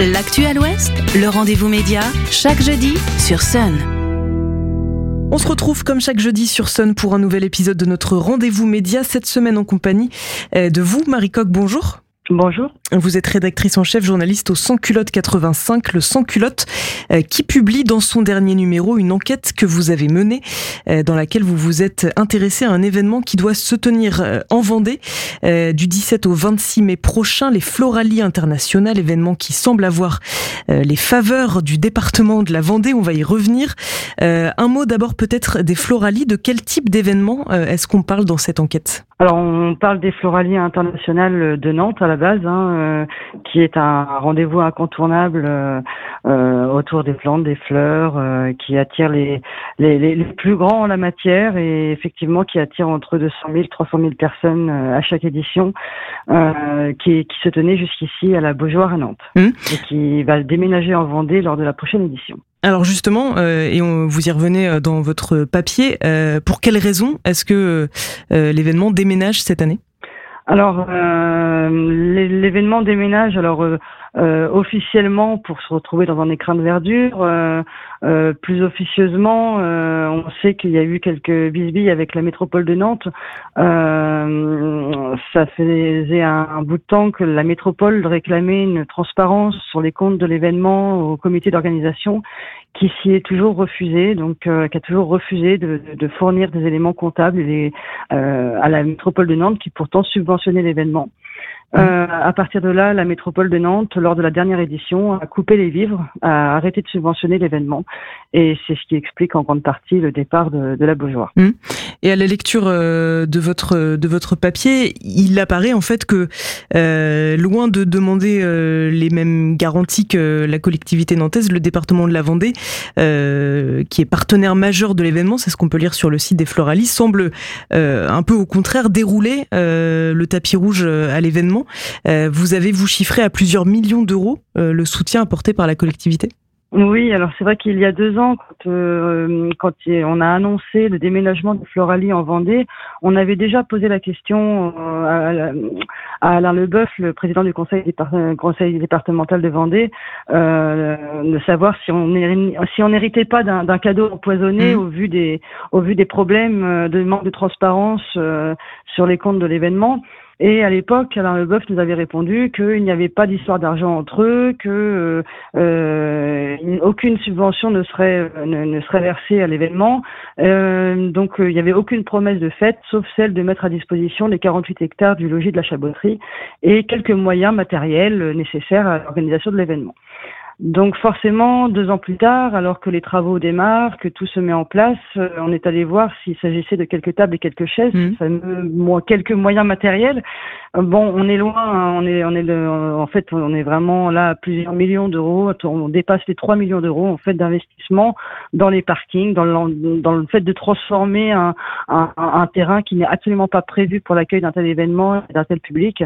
L'actu à l'Ouest, le rendez-vous média, chaque jeudi sur Sun. On se retrouve comme chaque jeudi sur Sun pour un nouvel épisode de notre rendez-vous média, cette semaine en compagnie euh, de vous, Marie Coq, bonjour. Bonjour. Vous êtes rédactrice en chef, journaliste au Sans Culotte 85, le Sans Culotte, euh, qui publie dans son dernier numéro une enquête que vous avez menée, euh, dans laquelle vous vous êtes intéressé à un événement qui doit se tenir euh, en Vendée du 17 au 26 mai prochain, les Floralies internationales, événement qui semble avoir les faveurs du département de la Vendée. On va y revenir. Un mot d'abord peut-être des Floralies. De quel type d'événement est-ce qu'on parle dans cette enquête? Alors on parle des Floralies internationales de Nantes à la base, hein, euh, qui est un rendez-vous incontournable euh, euh, autour des plantes, des fleurs, qui attire les, les, les, plus grands en la matière et effectivement qui attire entre 200 000 300 000 personnes à chaque édition, qui, qui se tenait jusqu'ici à la Beaujoire à Nantes mmh. et qui va déménager en Vendée lors de la prochaine édition. Alors justement, et on, vous y revenez dans votre papier, pour quelles raisons est-ce que l'événement déménage cette année? Alors, euh, l'événement déménage. Alors, euh, euh, officiellement pour se retrouver dans un écran de verdure. Euh, euh, plus officieusement, on sait qu'il y a eu quelques bisbilles avec la métropole de Nantes. Ça faisait un, bout de temps que la métropole réclamait une transparence sur les comptes de l'événement au comité d'organisation qui s'y est toujours refusé, donc qui a toujours refusé de, de, fournir des éléments comptables à la métropole de Nantes qui pourtant subventionnait l'événement. Euh, à partir de là, la métropole de Nantes, lors de la dernière édition, a coupé les vivres, a arrêté de subventionner l'événement. Et c'est ce qui explique en grande partie le départ de, de la Beaujoire. Mmh. Et à la lecture euh, de votre de votre papier, il apparaît en fait que euh, loin de demander euh, les mêmes garanties que la collectivité nantaise, le département de la Vendée, qui est partenaire majeur de l'événement, c'est ce qu'on peut lire sur le site des Floralis, semble un peu au contraire dérouler le tapis rouge à l'événement. Vous avez vous chiffré à plusieurs millions d'euros le soutien apporté par la collectivité? Oui, alors c'est vrai qu'il y a deux ans, quand, euh, quand, on a annoncé le déménagement de Floralie en Vendée, on avait déjà posé la question à, Alain Leboeuf, le président du conseil, conseil départemental de Vendée, de savoir si on si on n'héritait pas d'un cadeau empoisonné mmh. au vu des au vu des problèmes de manque de transparence sur les comptes de l'événement. Et à l'époque, Alain Leboeuf nous avait répondu qu'il n'y avait pas d'histoire d'argent entre eux, que euh, euh aucune subvention ne serait ne, serait versée à l'événement. Euh, donc euh, il n'y avait aucune promesse de fait, sauf celle de mettre à disposition les 48 hectares du logis de la Chaboterie et quelques moyens matériels nécessaires à l'organisation de l'événement. Donc forcément, deux ans plus tard, alors que les travaux démarrent, que tout se met en place, euh, on est allé voir s'il s'agissait de quelques tables et quelques chaises, mmh. quelques moyens matériels. Euh, bon, on est loin, hein, on est, on est, le, en fait, on est vraiment là à plusieurs millions d'euros. On dépasse les 3 millions d'euros en fait d'investissement dans les parkings, dans le, dans le fait de transformer un, un, un terrain qui n'est absolument pas prévu pour l'accueil d'un tel événement, d'un tel public,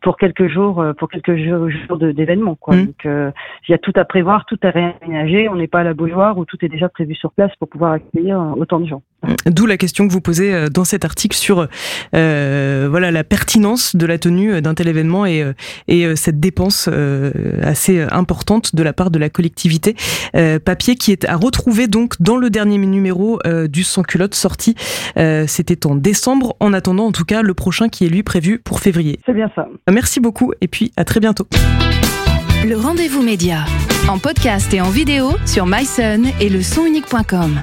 pour quelques jours, pour quelques jours, d'événement. Quoi. Mmh. Donc, il y a tout à prévoir, tout à réaménager. On n'est pas à la Beaujoire où tout est déjà prévu sur place pour pouvoir accueillir euh, autant de gens. D'où la question que vous posez euh, dans cet article sur euh, voilà la pertinence de la tenue d'un tel événement et, et cette dépense assez importante de la part de la collectivité. papier qui est à retrouver donc dans le dernier numéro du Sans culotte sorti. C'était en décembre. En attendant, en tout cas, le prochain qui est lui prévu pour février. C'est bien ça. Merci beaucoup et puis à très bientôt. Le rendez-vous média en podcast et en vidéo sur myson et le sonunique.com.